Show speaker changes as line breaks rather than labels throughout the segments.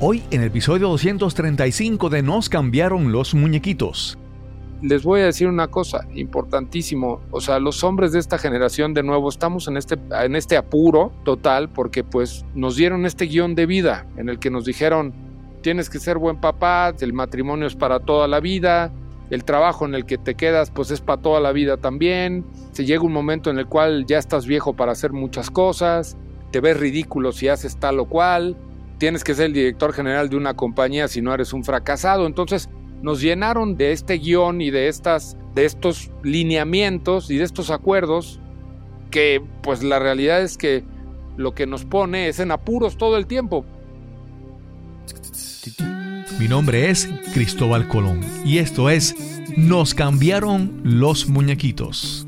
Hoy en el episodio 235 de Nos cambiaron los muñequitos.
Les voy a decir una cosa importantísimo, o sea, los hombres de esta generación de nuevo estamos en este, en este apuro total porque pues nos dieron este guion de vida en el que nos dijeron tienes que ser buen papá, el matrimonio es para toda la vida, el trabajo en el que te quedas pues es para toda la vida también, se llega un momento en el cual ya estás viejo para hacer muchas cosas, te ves ridículo si haces tal o cual, tienes que ser el director general de una compañía si no eres un fracasado, entonces nos llenaron de este guion y de estas de estos lineamientos y de estos acuerdos que pues la realidad es que lo que nos pone es en apuros todo el tiempo.
Mi nombre es Cristóbal Colón y esto es Nos cambiaron los muñequitos.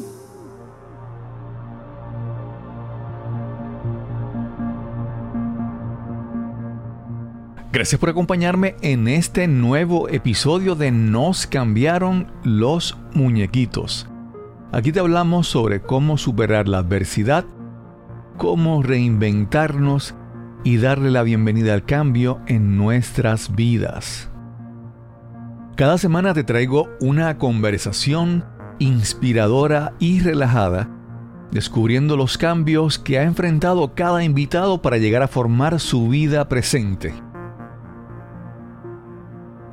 Gracias por acompañarme en este nuevo episodio de Nos cambiaron los muñequitos. Aquí te hablamos sobre cómo superar la adversidad, cómo reinventarnos y darle la bienvenida al cambio en nuestras vidas. Cada semana te traigo una conversación inspiradora y relajada, descubriendo los cambios que ha enfrentado cada invitado para llegar a formar su vida presente.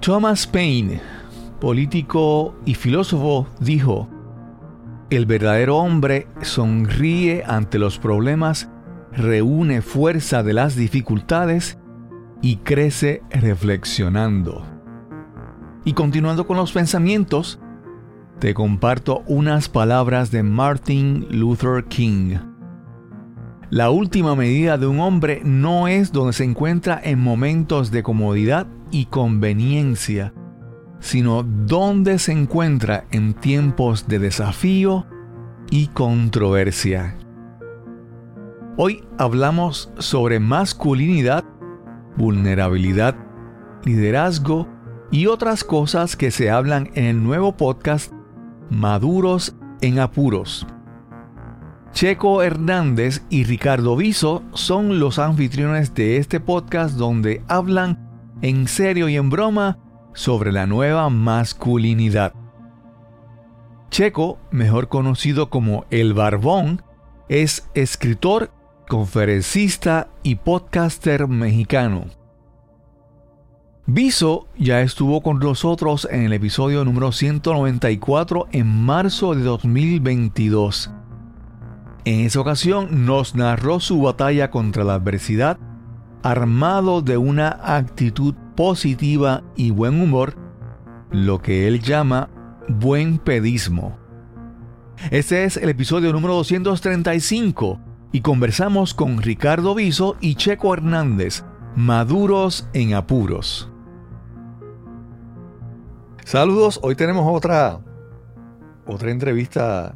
Thomas Paine, político y filósofo, dijo, el verdadero hombre sonríe ante los problemas, reúne fuerza de las dificultades y crece reflexionando. Y continuando con los pensamientos, te comparto unas palabras de Martin Luther King. La última medida de un hombre no es donde se encuentra en momentos de comodidad y conveniencia, sino donde se encuentra en tiempos de desafío y controversia. Hoy hablamos sobre masculinidad, vulnerabilidad, liderazgo y otras cosas que se hablan en el nuevo podcast Maduros en Apuros. Checo Hernández y Ricardo Viso son los anfitriones de este podcast donde hablan en serio y en broma sobre la nueva masculinidad. Checo, mejor conocido como El Barbón, es escritor, conferencista y podcaster mexicano. Viso ya estuvo con nosotros en el episodio número 194 en marzo de 2022. En esa ocasión nos narró su batalla contra la adversidad armado de una actitud positiva y buen humor, lo que él llama buen pedismo. Este es el episodio número 235 y conversamos con Ricardo Viso y Checo Hernández, maduros en apuros. Saludos, hoy tenemos otra otra entrevista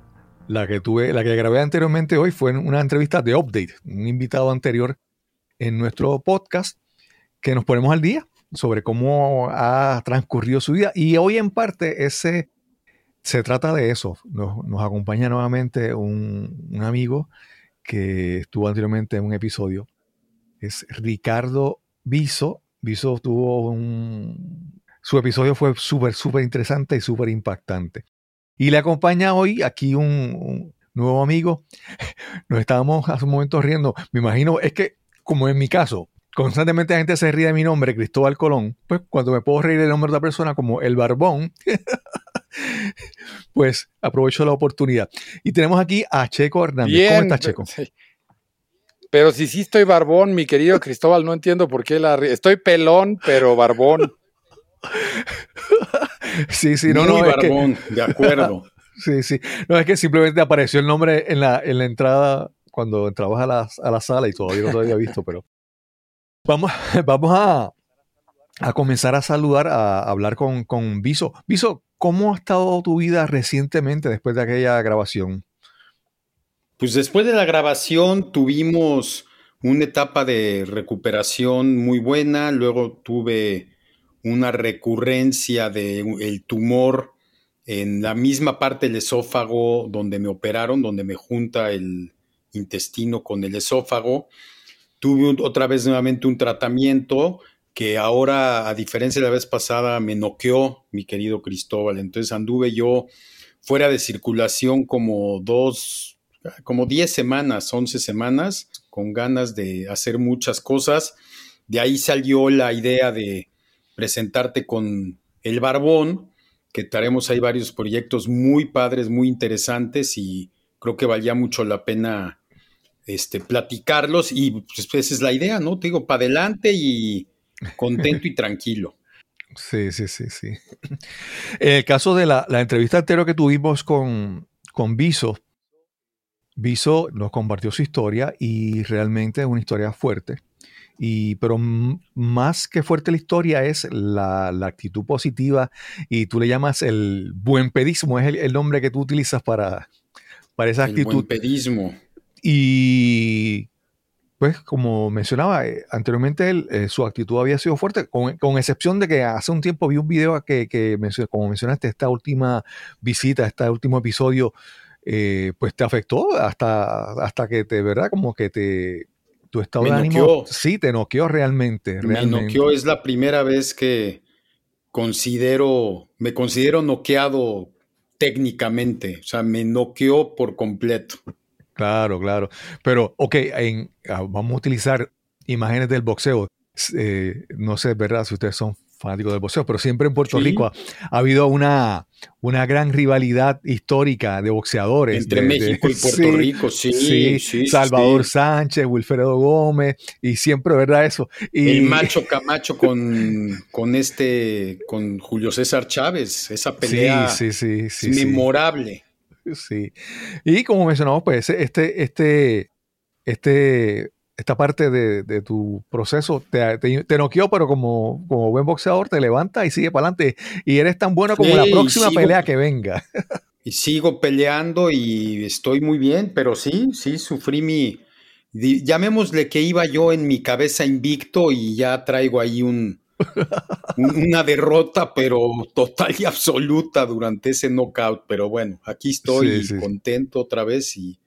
la que tuve, la que grabé anteriormente hoy fue una entrevista de update, un invitado anterior en nuestro podcast que nos ponemos al día sobre cómo ha transcurrido su vida. Y hoy en parte ese se trata de eso. Nos, acompaña nuevamente un, amigo que estuvo anteriormente en un episodio. Es Ricardo Viso. Viso tuvo un... Su episodio fue súper, súper interesante y súper impactante. Y le acompaña hoy aquí un, un nuevo amigo. Nos estábamos hace un momento riendo. Me imagino, es que como en mi caso, constantemente la gente se ríe de mi nombre, Cristóbal Colón, pues cuando me puedo reír del nombre de otra persona como el Barbón, pues aprovecho la oportunidad. Y tenemos aquí a Checo Hernández. ¿Cómo estás, Checo?
Pero si sí estoy barbón, mi querido Cristóbal, no entiendo por qué la... Estoy pelón, pero barbón.
Sí, sí, no,
no. barbón, de acuerdo.
sí, sí. No, es que simplemente apareció el nombre en la, en la entrada cuando entrabas a la, a la sala y todavía no lo había visto, pero vamos, vamos a, a comenzar a saludar, a, hablar con, con Viso. Viso, ¿cómo ha estado tu vida recientemente después de aquella grabación?
Pues después de la grabación tuvimos una etapa de recuperación muy buena, luego tuve una recurrencia del el tumor en la misma parte del esófago donde me operaron, donde me junta el intestino con el esófago. Tuve otra vez nuevamente un tratamiento que ahora, a diferencia de la vez pasada, me noqueó mi querido Cristóbal. Entonces anduve yo fuera de circulación como dos, como 10 semanas, 11 semanas, con ganas de hacer muchas cosas. De ahí salió la idea de presentarte con el Barbón, que traemos ahí varios proyectos muy padres, muy interesantes y creo que valía mucho la pena este, platicarlos y pues esa es la idea, ¿no? Te digo, para adelante y contento y tranquilo.
Sí, sí, sí, sí. En el caso de la, entrevista anterior que tuvimos con, con Viso, Viso nos compartió su historia y realmente es una historia fuerte. Y, pero más que fuerte la historia es la, actitud positiva y tú le llamas el buen pedismo, es el, nombre que tú utilizas para, para esa actitud. El buen
pedismo.
Y pues como mencionaba eh, anteriormente, eh, su actitud había sido fuerte, con, excepción de que hace un tiempo vi un video que, que como mencionaste, esta última visita, este último episodio, eh, pues te afectó hasta, hasta que te, ¿verdad? Como que te, tu estado de ánimo, sí, te noqueó realmente, realmente.
Me noqueó, es la primera vez que considero, me considero noqueado técnicamente, o sea, me noqueó por completo.
Claro, claro. Pero, ok, ah, vamos a utilizar imágenes del boxeo. Eh, no sé, ¿verdad? Si ustedes son fanáticos del boxeo, pero siempre en Puerto Rico ha, habido una, una gran rivalidad histórica de boxeadores.
Entre México y Puerto Rico, sí. sí,
Salvador Sánchez, Wilfredo Gómez, y siempre, ¿verdad? Eso. Y,
el macho Camacho con, con este, con Julio César Chávez, esa pelea sí, sí, sí, memorable.
Sí. Y como mencionamos, pues este, este, este, esta parte de, tu proceso te, te, noqueó, pero como, como buen boxeador te levanta y sigue para adelante. Y eres tan bueno como la próxima pelea que venga.
y sigo peleando y estoy muy bien, pero sí, sí, sufrí mi, llamémosle que iba yo en mi cabeza invicto y ya traigo ahí un, una derrota, pero total y absoluta durante ese knockout. Pero bueno, aquí estoy contento otra vez y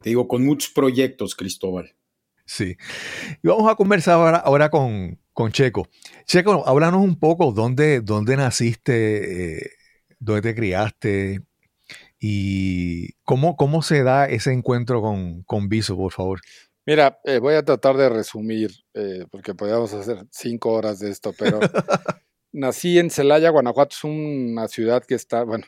te digo, con muchos proyectos, Cristóbal.
Sí. Y vamos a conversar ahora, con, Checo. Checo, háblanos un poco dónde, dónde naciste, eh, dónde te criaste y cómo, cómo se da ese encuentro con, con Viso, por favor.
Mira, eh, voy a tratar de resumir, eh, porque podríamos hacer cinco horas de esto, pero nací en Celaya, Guanajuato, es una ciudad que está, bueno,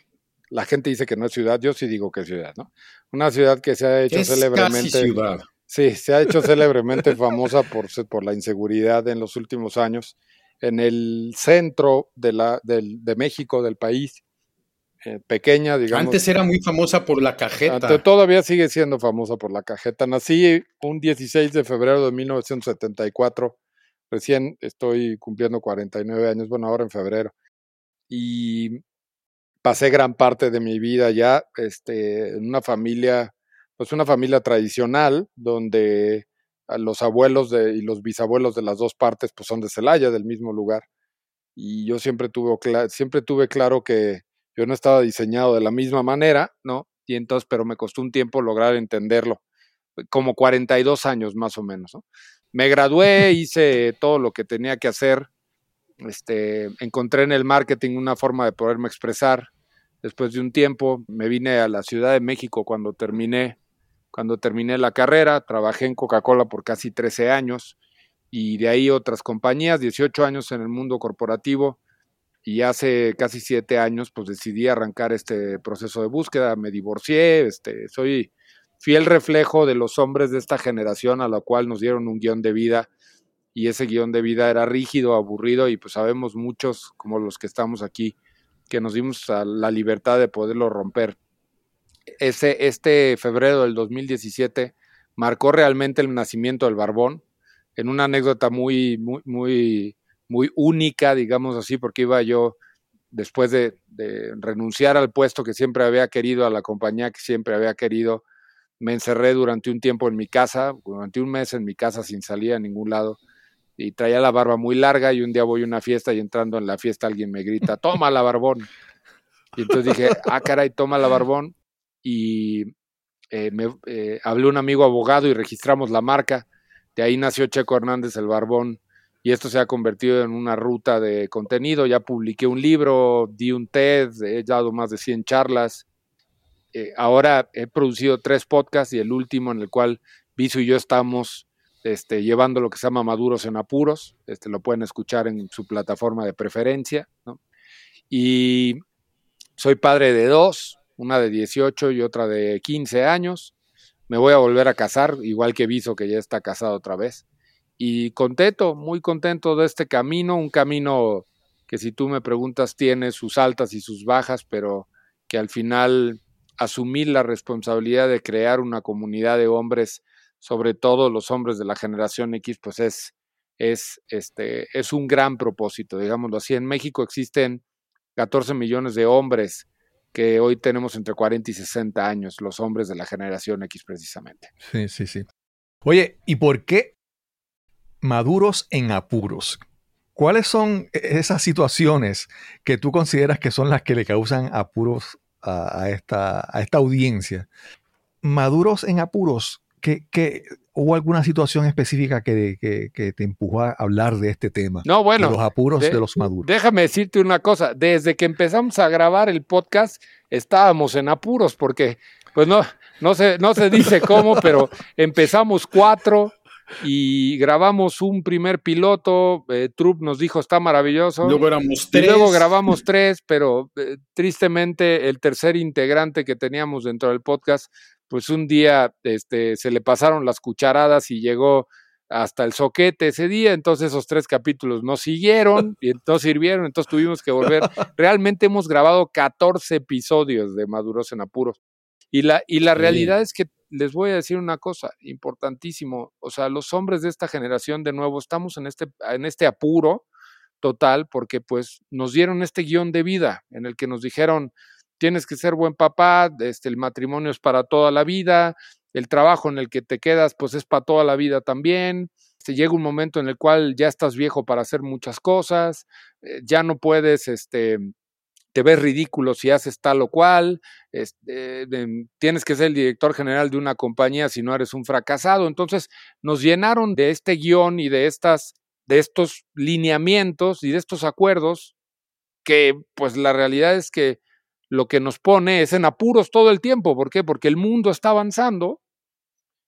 la gente dice que no es ciudad, yo sí digo que es ciudad, ¿no? Una ciudad que se ha hecho
es
célebremente.
Casi ciudad.
Sí, se ha hecho célebremente famosa por, por la inseguridad en los últimos años. En el centro de, la, del, de México, del país, eh, pequeña, digamos.
Antes era muy famosa por la cajeta.
todavía sigue siendo famosa por la cajeta. Nací un 16 de febrero de 1974. Recién estoy cumpliendo 49 años, bueno, ahora en febrero. Y pasé gran parte de mi vida ya este, en una familia, pues una familia tradicional, donde los abuelos de, y los bisabuelos de las dos partes pues son de Celaya, del mismo lugar. Y yo siempre tuve, siempre tuve claro que yo no estaba diseñado de la misma manera, ¿no? Y entonces, pero me costó un tiempo lograr entenderlo, como 42 años más o menos, ¿no? Me gradué, hice todo lo que tenía que hacer, este, encontré en el marketing una forma de poderme expresar. Después de un tiempo me vine a la Ciudad de México cuando terminé, cuando terminé la carrera, trabajé en Coca-Cola por casi 13 años y de ahí otras compañías, 18 años en el mundo corporativo y hace casi siete años pues decidí arrancar este proceso de búsqueda, me divorcié, este, soy fiel reflejo de los hombres de esta generación a la cual nos dieron un guion de vida y ese guion de vida era rígido, aburrido y pues sabemos muchos como los que estamos aquí que nos dimos a la libertad de poderlo romper. Ese, este febrero del 2017 marcó realmente el nacimiento del Barbón en una anécdota muy, muy, muy muy única, digamos así, porque iba yo después de, renunciar al puesto que siempre había querido, a la compañía que siempre había querido, me encerré durante un tiempo en mi casa, durante un mes en mi casa sin salir a ningún lado y traía la barba muy larga y un día voy a una fiesta y entrando en la fiesta alguien me grita, toma la barbón. Y entonces dije, ah, caray, toma la barbón. Y eh, me eh, hablé un amigo abogado y registramos la marca. De ahí nació Checo Hernández el Barbón y esto se ha convertido en una ruta de contenido. Ya publiqué un libro, di un TED, he dado más de 100 charlas. Eh, ahora he producido tres podcasts y el último en el cual Viso y yo estamos este, llevando lo que se llama Maduros en Apuros. Este, lo pueden escuchar en su plataforma de preferencia. Y soy padre de dos, una de 18 y otra de 15 años. Me voy a volver a casar, igual que Viso, que ya está casado otra vez. Y contento, muy contento de este camino, un camino que si tú me preguntas tiene sus altas y sus bajas, pero que al final asumir la responsabilidad de crear una comunidad de hombres, sobre todo los hombres de la generación X, pues es, es, este, es un gran propósito, digámoslo así. En México existen 14 millones de hombres que hoy tenemos entre 40 y 60 años, los hombres de la generación X precisamente.
Sí, sí, sí. Oye, ¿y por qué maduros en apuros? ¿Cuáles son e-, esas situaciones que tú consideras que son las que le causan apuros a, esta, a esta audiencia? Maduros en apuros, ¿qué, hubo alguna situación específica que, te empujó a hablar de este tema?
No, bueno.
De los apuros de, los maduros.
Déjame decirte una cosa. Desde que empezamos a grabar el podcast, estábamos en apuros, porque, pues no, no se, no se dice cómo, pero empezamos cuatro y grabamos un primer piloto. Eh, Trupp nos dijo está maravilloso.
Luego éramos tres.
Y luego grabamos tres, pero eh, tristemente el tercer integrante que teníamos dentro del podcast pues un día este, se le pasaron las cucharadas y llegó hasta el soquete ese día, entonces esos tres capítulos no siguieron y entonces sirvieron, entonces tuvimos que volver. Realmente hemos grabado 14 episodios de Maduros en Apuros. Y la, y la realidad es que les voy a decir una cosa importantísimo, o sea, los hombres de esta generación de nuevo estamos en este, en este apuro total porque pues nos dieron este guion de vida en el que nos dijeron, tienes que ser buen papá, este, el matrimonio es para toda la vida, el trabajo en el que te quedas pues es para toda la vida también. Este, llega un momento en el cual ya estás viejo para hacer muchas cosas, eh, ya no puedes, este, te ves ridículo si haces tal o cual, este, tienes que ser el director general de una compañía si no eres un fracasado. Entonces nos llenaron de este guion y de estas, de estos lineamientos y de estos acuerdos que pues la realidad es que lo que nos pone es en apuros todo el tiempo. ¿Por qué? Porque el mundo está avanzando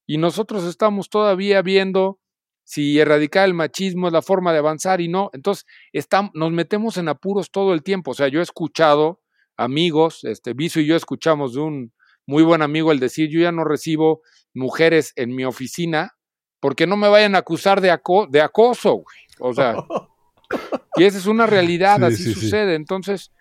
y nosotros estamos todavía viendo si erradicar el machismo es la forma de avanzar y no. Entonces, estamos, nos metemos en apuros todo el tiempo. O sea, yo he escuchado amigos, este Viso y yo escuchamos de un muy buen amigo el decir, yo ya no recibo mujeres en mi oficina porque no me vayan a acusar de, de acoso, güey. O sea, y esa es una realidad, así sucede. Entonces,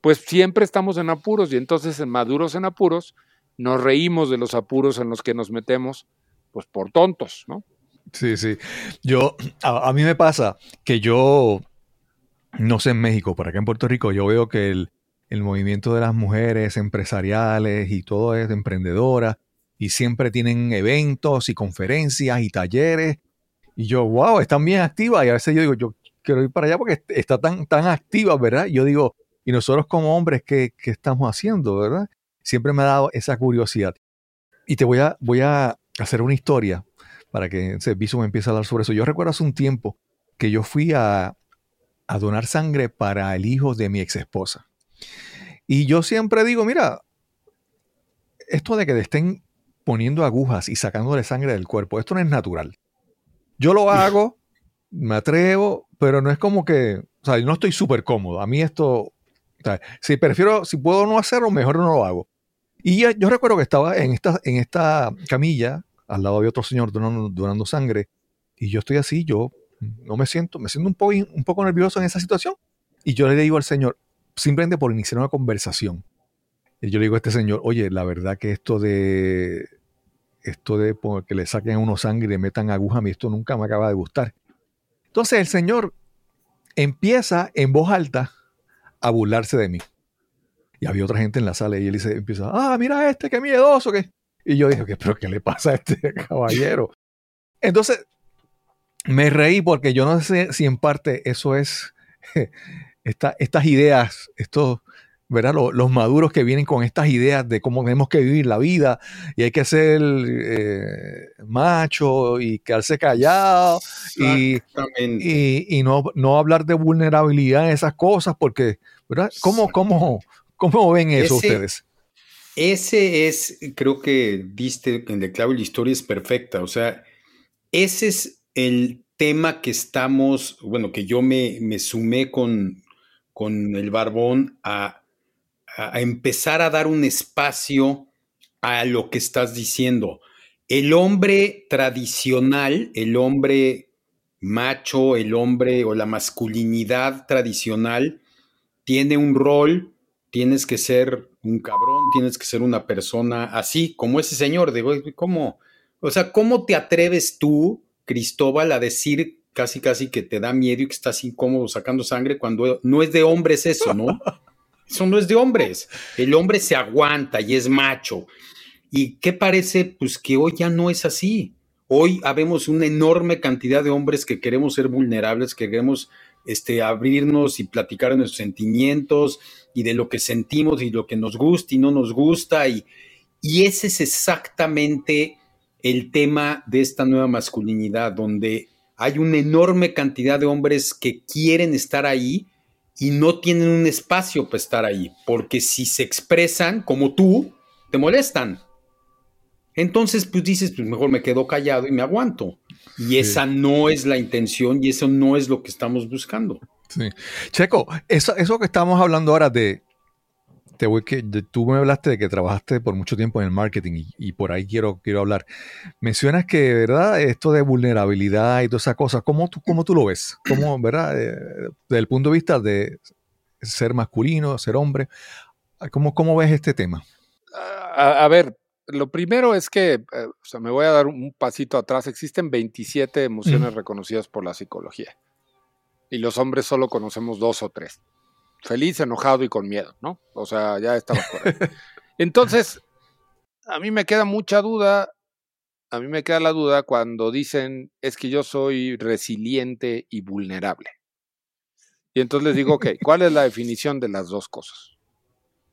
pues siempre estamos en apuros y entonces en maduros en apuros nos reímos de los apuros en los que nos metemos, pues por tontos, ¿no?
Sí, sí. Yo, a, mí me pasa que yo, no sé en México, pero acá en Puerto Rico, yo veo que el, el movimiento de las mujeres empresariales y todo es emprendedora y siempre tienen eventos y conferencias y talleres. Y yo, wow, están bien activas. Y a veces yo digo, yo quiero ir para allá porque está tan, tan activa, ¿verdad? Yo digo, y nosotros como hombres, ¿qué, estamos haciendo, verdad? Siempre me ha dado esa curiosidad. Y te voy a, voy a hacer una historia para que me empiece a hablar sobre eso. Yo recuerdo hace un tiempo que yo fui a, donar sangre para el hijo de mi ex esposa. Y yo siempre digo, mira, esto de que te estén poniendo agujas y sacándole sangre del cuerpo, esto no es natural. Yo lo hago, me atrevo, pero no es como que, o sea, no estoy súper cómodo. A mí esto si prefiero, si puedo no hacerlo, mejor no lo hago. Y yo recuerdo que estaba en esta, en esta camilla, al lado de otro señor donando, sangre, y yo estoy así, yo no me siento, me siento un poco, un poco nervioso en esa situación. Y yo le digo al señor, simplemente por iniciar una conversación, y yo le digo a este señor, oye, la verdad que esto de esto de que le saquen uno sangre y le metan aguja, a mí esto nunca me acaba de gustar. Entonces el señor empieza en voz alta a burlarse de mí. Y había otra gente en la sala y él dice, empieza, ah, mira este, qué miedoso, que... Y yo dije, ¿pero qué le pasa a este caballero? Entonces, me reí porque yo no sé si en parte eso es estas ideas, estos, ¿verdad? Los, maduros que vienen con estas ideas de cómo tenemos que vivir la vida y hay que ser eh, macho y quedarse callado y, y, no, no, hablar de vulnerabilidad en esas cosas porque, ¿verdad? ¿Cómo, cómo, cómo ven eso ustedes?
Ese es, creo que diste en el clavo y la historia es perfecta, o sea, ese es el tema que estamos, bueno, que yo me, me sumé con, con el barbón a, a, empezar a dar un espacio a lo que estás diciendo. El hombre tradicional, el hombre macho, el hombre o la masculinidad tradicional, tiene un rol, tienes que ser un cabrón, tienes que ser una persona así, como ese señor, digo, ¿cómo? O sea, ¿cómo te atreves tú Cristóbal a decir casi casi que te da miedo y que estás incómodo sacando sangre cuando no es de hombres eso, ¿no? Eso no es de hombres. El hombre se aguanta y es macho. ¿Y qué parece? Pues que hoy ya no es así. Hoy habemos una enorme cantidad de hombres que queremos ser vulnerables, que queremos este, abrirnos y platicar de nuestros sentimientos y de lo que sentimos y lo que nos gusta y no nos gusta. Y, y ese es exactamente el tema de esta nueva masculinidad, donde hay una enorme cantidad de hombres que quieren estar ahí y no tienen un espacio para estar ahí, porque si se expresan como tú, te molestan. Entonces, pues dices, pues mejor me quedo callado y me aguanto. Y esa no es la intención y eso no es lo que estamos buscando.
Sí. Checo, eso, eso que estamos hablando ahora de te voy que tú me hablaste de que trabajaste por mucho tiempo en el marketing y, por ahí quiero, quiero hablar. Mencionas que, ¿verdad? Esto de vulnerabilidad y todas esas cosas, ¿cómo tú, cómo tú lo ves? ¿Cómo, ¿verdad? Eh, desde el punto de vista de ser masculino, ser hombre, ¿cómo, cómo ves este tema?
A, ver, lo primero es que, eh, o sea, me voy a dar un pasito atrás. Existen 27 emociones reconocidas por la psicología y los hombres solo conocemos dos o tres feliz, enojado y con miedo, ¿no? O sea, ya estaba correcto. Entonces, a mí me queda mucha duda, a mí me queda la duda cuando dicen es que yo soy resiliente y vulnerable. Y entonces les digo, ok, ¿cuál es la definición de las dos cosas?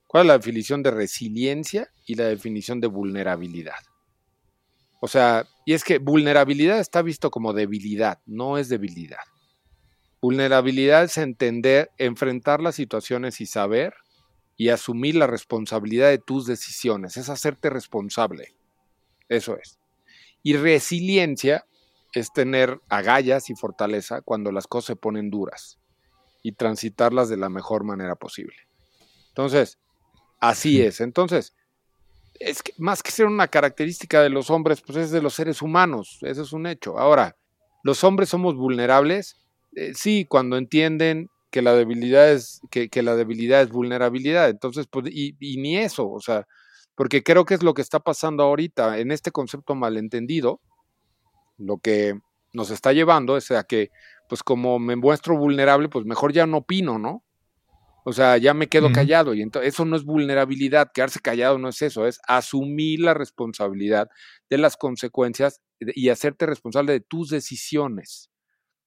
¿Cuál es la definición de resiliencia y la definición de vulnerabilidad? O sea, y es que vulnerabilidad está visto como debilidad, no es debilidad. Vulnerabilidad es entender, enfrentar las situaciones y saber y asumir la responsabilidad de tus decisiones, es hacerte responsable. Eso es. Y resiliencia es tener agallas y fortaleza cuando las cosas se ponen duras y transitarlas de la mejor manera posible. Entonces, así es. Entonces, es que más que ser una característica de los hombres, pues es de los seres humanos, eso es un hecho. Ahora, los hombres somos vulnerables eh, sí, cuando entienden que la debilidad es, que, la debilidad es vulnerabilidad. Entonces, pues, y, ni eso, o sea, porque creo que es lo que está pasando ahorita en este concepto malentendido, lo que nos está llevando es a que, pues como me muestro vulnerable, pues mejor ya no opino, ¿no? O sea, ya me quedo callado y entonces eso no es vulnerabilidad, quedarse callado no es eso, es asumir la responsabilidad de las consecuencias y hacerte responsable de tus decisiones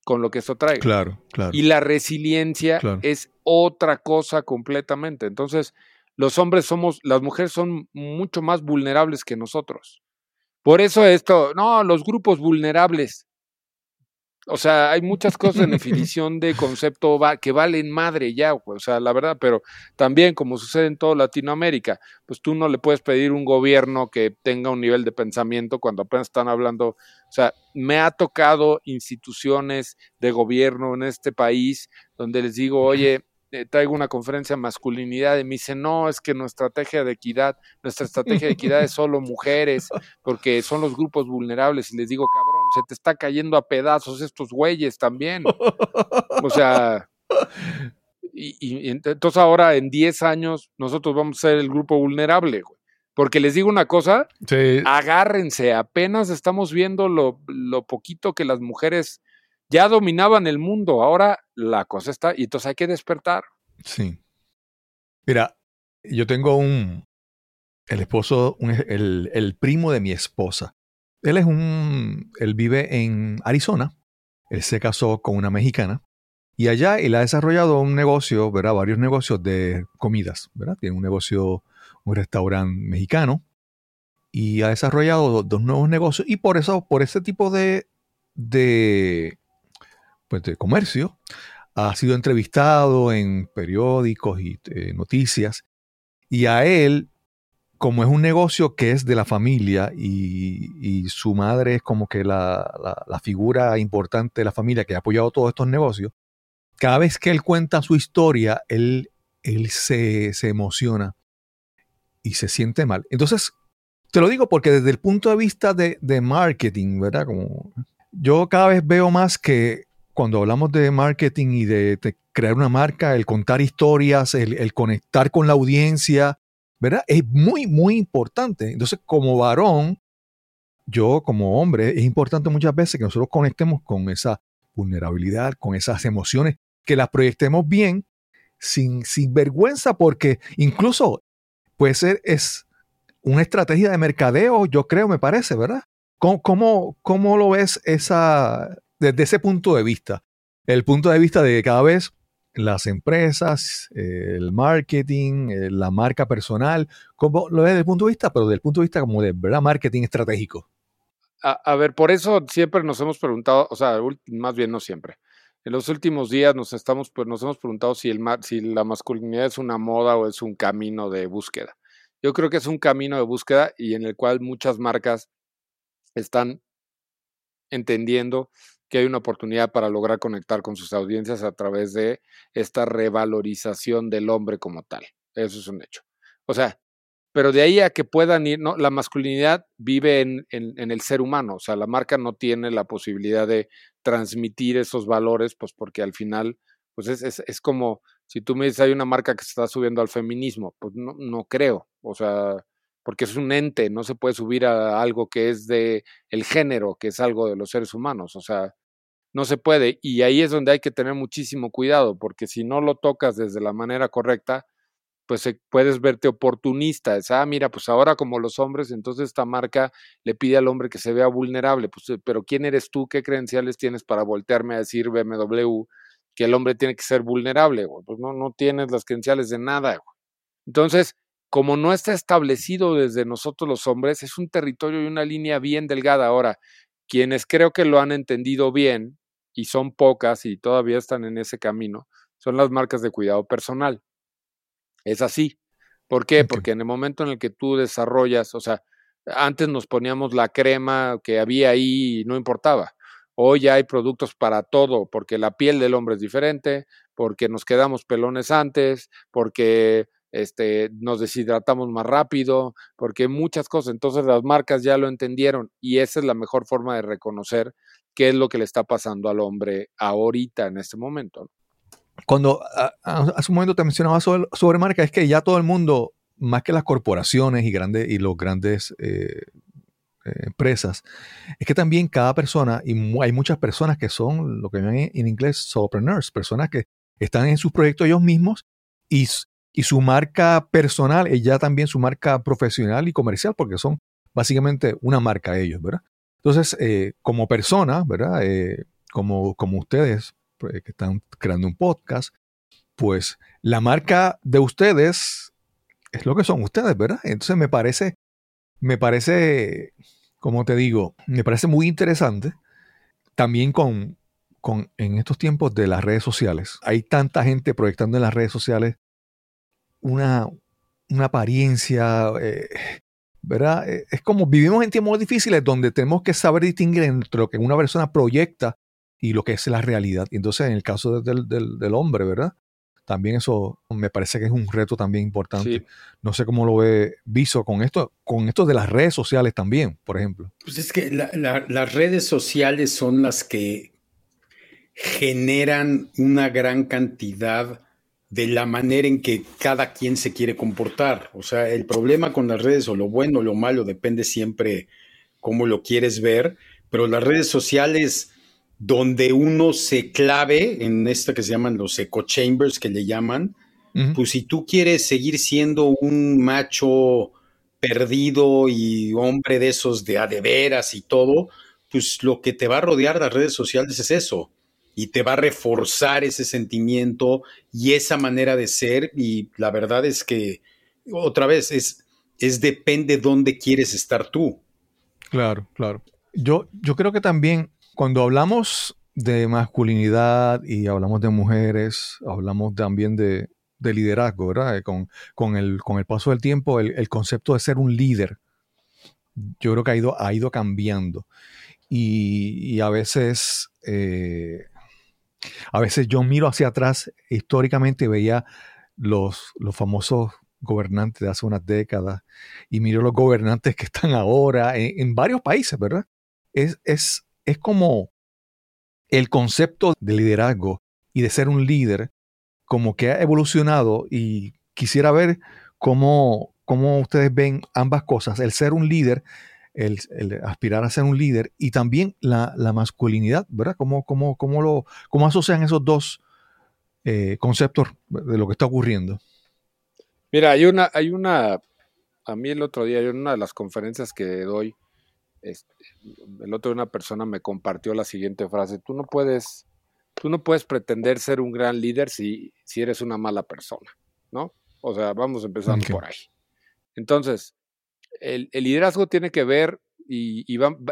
con lo que esto trae.
Claro, claro.
Y la resiliencia es otra cosa completamente. Entonces, los hombres somos, las mujeres son mucho más vulnerables que nosotros. Por eso esto, no, los grupos vulnerables. O sea, hay muchas cosas en definición de concepto que valen madre ya, o sea, la verdad, pero también como sucede en toda Latinoamérica, pues tú no le puedes pedir un gobierno que tenga un nivel de pensamiento cuando apenas están hablando, o sea, me ha tocado instituciones de gobierno en este país donde les digo, oye, eh, traigo una conferencia de masculinidad y me dice, no, es que nuestra estrategia de equidad, nuestra estrategia de equidad es solo mujeres, porque son los grupos vulnerables. Y les digo, cabrón, se te está cayendo a pedazos estos güeyes también. O sea, y, entonces ahora en 10 años nosotros vamos a ser el grupo vulnerable, güey. Porque les digo una cosa, agárrense, apenas estamos viendo lo, lo poquito que las mujeres ya dominaban el mundo, ahora la cosa está, y entonces hay que despertar.
Sí. Mira, yo tengo un, el esposo, el, el, primo de mi esposa. Él es un, él vive en Arizona. Él se casó con una mexicana y allá él ha desarrollado un negocio, ¿verdad? Varios negocios de comidas, ¿verdad? Tiene un negocio, un restaurante mexicano y ha desarrollado dos, nuevos negocios y por eso, por ese tipo de, de, pues de comercio, ha sido entrevistado en periódicos y eh, noticias y a él como es un negocio que es de la familia y, su madre es como que la, figura importante de la familia que ha apoyado todos estos negocios, cada vez que él cuenta su historia, él, él se, emociona y se siente mal. Entonces, te lo digo porque desde el punto de vista de, marketing, ¿verdad? Como yo cada vez veo más que cuando hablamos de marketing y de, crear una marca, el contar historias, el conectar con la audiencia, ¿verdad? Es muy, muy importante. Entonces, como varón, yo como hombre, es importante muchas veces que nosotros conectemos con esa vulnerabilidad, con esas emociones, que las proyectemos bien, sin, sin vergüenza, porque incluso puede ser, es una estrategia de mercadeo, yo creo, me parece, ¿verdad? ¿Cómo, cómo, cómo lo ves esa, desde ese punto de vista? El punto de vista de cada vez las empresas, el marketing, eh, la marca personal, como lo ves desde el punto de vista, pero desde el punto de vista como de verdad marketing estratégico.
A, ver, por eso siempre nos hemos preguntado, o sea, más bien no siempre. En los últimos días nos estamos, pues nos hemos preguntado si, el, si la masculinidad es una moda o es un camino de búsqueda. Yo creo que es un camino de búsqueda y en el cual muchas marcas están entendiendo que hay una oportunidad para lograr conectar con sus audiencias a través de esta revalorización del hombre como tal. Eso es un hecho. O sea, pero de ahí a que puedan ir, no, la masculinidad vive en, en, el ser humano, o sea, la marca no tiene la posibilidad de transmitir esos valores, pues porque al final, pues es, es, es como si tú me dices hay una marca que se está subiendo al feminismo, pues no, no creo, o sea, porque es un ente, no se puede subir a algo que es de el género, que es algo de los seres humanos, o sea, no se puede. Y ahí es donde hay que tener muchísimo cuidado, porque si no lo tocas desde la manera correcta, pues puedes verte oportunista. Es, ah, mira, pues ahora como los hombres, entonces esta marca le pide al hombre que se vea vulnerable. Pues, eh, pero ¿quién eres tú? ¿Qué credenciales tienes para voltearme a decir BMW que el hombre tiene que ser vulnerable? Pues no, no tienes las credenciales de nada. Entonces, como no está establecido desde nosotros los hombres, es un territorio y una línea bien delgada. Ahora, quienes creo que lo han entendido bien, y son pocas y todavía están en ese camino, son las marcas de cuidado personal. Es así. ¿Por qué? Porque en el momento en el que tú desarrollas, o sea, antes nos poníamos la crema que había ahí y no importaba. Hoy ya hay productos para todo, porque la piel del hombre es diferente, porque nos quedamos pelones antes, porque este, nos deshidratamos más rápido, porque muchas cosas. Entonces las marcas ya lo entendieron y esa es la mejor forma de reconocer qué es lo que le está pasando al hombre ahorita, en este momento.
Cuando hace un momento te mencionaba sobre, sobre, marca, es que ya todo el mundo, más que las corporaciones y, grandes, y los grandes eh, eh, empresas, es que también cada persona, y hay muchas personas que son lo que llaman en inglés solopreneurs, personas que están en sus proyectos ellos mismos y y su marca personal es ya también su marca profesional y comercial, porque son básicamente una marca ellos, ¿verdad? Entonces, eh, como persona, ¿verdad? Eh, como, como ustedes pues, que están creando un podcast, pues la marca de ustedes es lo que son ustedes, ¿verdad? Entonces me parece, me parece, como te digo, me parece muy interesante también con, con en estos tiempos de las redes sociales. Hay tanta gente proyectando en las redes sociales una, apariencia, eh, ¿verdad? Eh, es como vivimos en tiempos difíciles donde tenemos que saber distinguir entre lo que una persona proyecta y lo que es la realidad. Y entonces, en el caso del, del, hombre, ¿verdad? También eso me parece que es un reto también importante. No sé cómo lo ve Viso con esto, con esto de las redes sociales también, por ejemplo.
Pues es que las redes sociales son las que generan una gran cantidad de la manera en que cada quien se quiere comportar. O sea, el problema con las redes o lo bueno o lo malo depende siempre cómo lo quieres ver, pero las redes sociales donde uno se clave en esta que se llaman los echo chambers que le llaman, pues si tú quieres seguir siendo un macho perdido y hombre de esos de a de veras y todo, pues lo que te va a rodear las redes sociales es eso. Y te va a reforzar ese sentimiento y esa manera de ser. Y la verdad es que, otra vez, es, es depende dónde quieres estar tú.
Claro, claro. Yo, yo creo que también cuando hablamos de masculinidad y hablamos de mujeres, hablamos también de, liderazgo, ¿verdad? Con, con, el, con el paso del tiempo, el, concepto de ser un líder, yo creo que ha ido, ha ido cambiando. Y, a veces, eh, a veces yo miro hacia atrás, históricamente veía los, los famosos gobernantes de hace unas décadas y miro los gobernantes que están ahora en, varios países, ¿verdad? Es, es, es como el concepto de liderazgo y de ser un líder como que ha evolucionado y quisiera ver cómo, cómo ustedes ven ambas cosas, el ser un líder el, aspirar a ser un líder y también la, masculinidad, ¿verdad? ¿Cómo, cómo, cómo, lo, cómo asocian esos dos eh, conceptos de lo que está ocurriendo?
Mira, hay una, hay una, a mí el otro día, en una de las conferencias que doy, este, el otro día una persona me compartió la siguiente frase, tú no puedes, tú no puedes pretender ser un gran líder si, si eres una mala persona, ¿no? O sea, vamos empezando por ahí. Entonces, el, liderazgo tiene que ver y,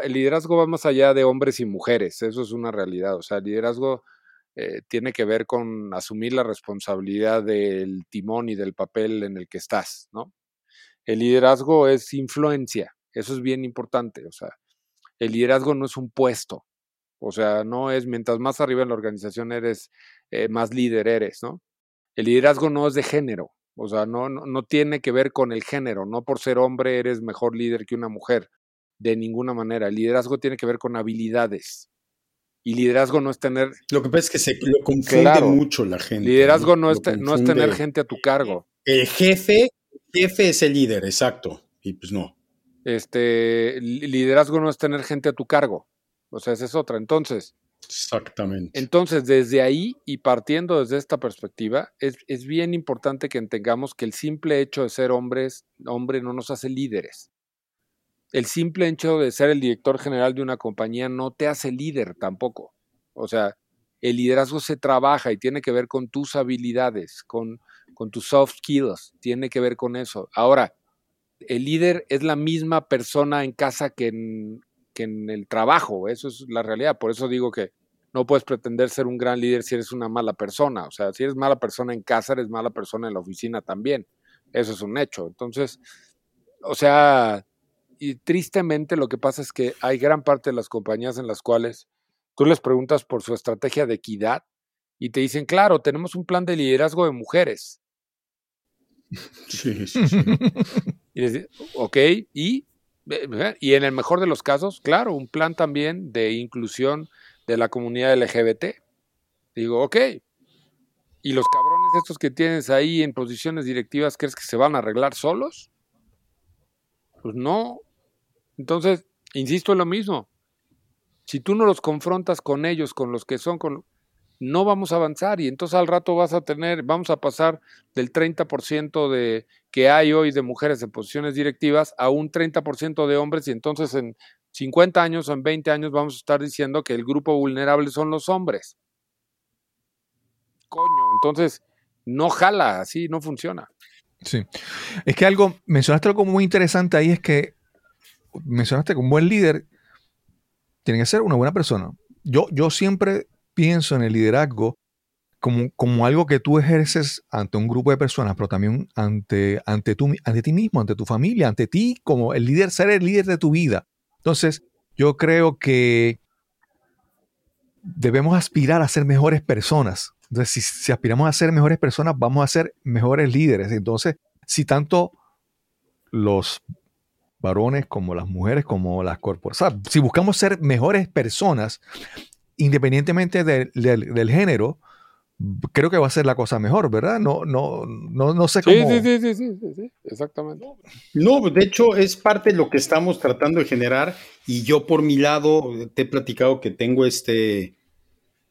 el liderazgo va más allá de hombres y mujeres, eso es una realidad. O sea, el liderazgo eh, tiene que ver con asumir la responsabilidad del timón y del papel en el que estás, ¿no? El liderazgo es influencia, eso es bien importante. O sea, el liderazgo no es un puesto, o sea, no es mientras más arriba en la organización eres, eh, más líder eres, ¿no? El liderazgo no es de género, o sea, no, no, tiene que ver con el género, no por ser hombre eres mejor líder que una mujer, de ninguna manera. El liderazgo tiene que ver con habilidades. Y liderazgo no es tener...
Lo que pasa es que se lo confunde mucho la gente.
Liderazgo no, es, no es tener gente a tu cargo.
El jefe, jefe es el líder, exacto. Y pues no.
Este, liderazgo no es tener gente a tu cargo. O sea, esa es otra. Entonces,
Exactamente.
Entonces, desde ahí y partiendo desde esta perspectiva, es, bien importante que entendamos que el simple hecho de ser hombres, hombre no nos hace líderes. El simple hecho de ser el director general de una compañía no te hace líder tampoco. O sea, el liderazgo se trabaja y tiene que ver con tus habilidades, con, con tus soft skills, tiene que ver con eso. Ahora, el líder es la misma persona en casa que en, que en el trabajo, eso es la realidad. Por eso digo que no puedes pretender ser un gran líder si eres una mala persona. O sea, si eres mala persona en casa, eres mala persona en la oficina también. Eso es un hecho. Entonces, o sea, y tristemente lo que pasa es que hay gran parte de las compañías en las cuales tú les preguntas por su estrategia de equidad y te dicen, claro, tenemos un plan de liderazgo de mujeres.
Sí, sí, sí.
y les ok, ¿y y en el mejor de los casos, claro, un plan también de inclusión de la comunidad LGBT. Digo, ok. ¿Y los cabrones estos que tienes ahí en posiciones directivas, crees que se van a arreglar solos? Pues no. Entonces, insisto en lo mismo. Si tú no los confrontas con ellos, con los que son, con, no vamos a avanzar y entonces al rato vas a tener, vamos a pasar del 30% de, que hay hoy de mujeres en posiciones directivas a un 30% de hombres y entonces en 50 años o en 20 años vamos a estar diciendo que el grupo vulnerable son los hombres. Coño, entonces no jala, así no funciona.
Sí. Es que algo, mencionaste algo muy interesante ahí, es que mencionaste que un buen líder tiene que ser una buena persona. Yo, yo siempre pienso en el liderazgo como, como, algo que tú ejerces ante un grupo de personas, pero también ante, ante, tú, ante ti mismo, ante tu familia, ante ti como el líder, ser el líder de tu vida. Entonces, yo creo que debemos aspirar a ser mejores personas. Entonces, si, si aspiramos a ser mejores personas, vamos a ser mejores líderes. Entonces, si tanto los varones como las mujeres, como las corporaciones, si buscamos ser mejores personas, independientemente del género, creo que va a ser la cosa mejor, ¿verdad? No, no, no, no sé cómo.
Sí, sí, sí, sí, sí, exactamente.
No, de hecho es parte de lo que estamos tratando de generar y yo por mi lado te he platicado que tengo este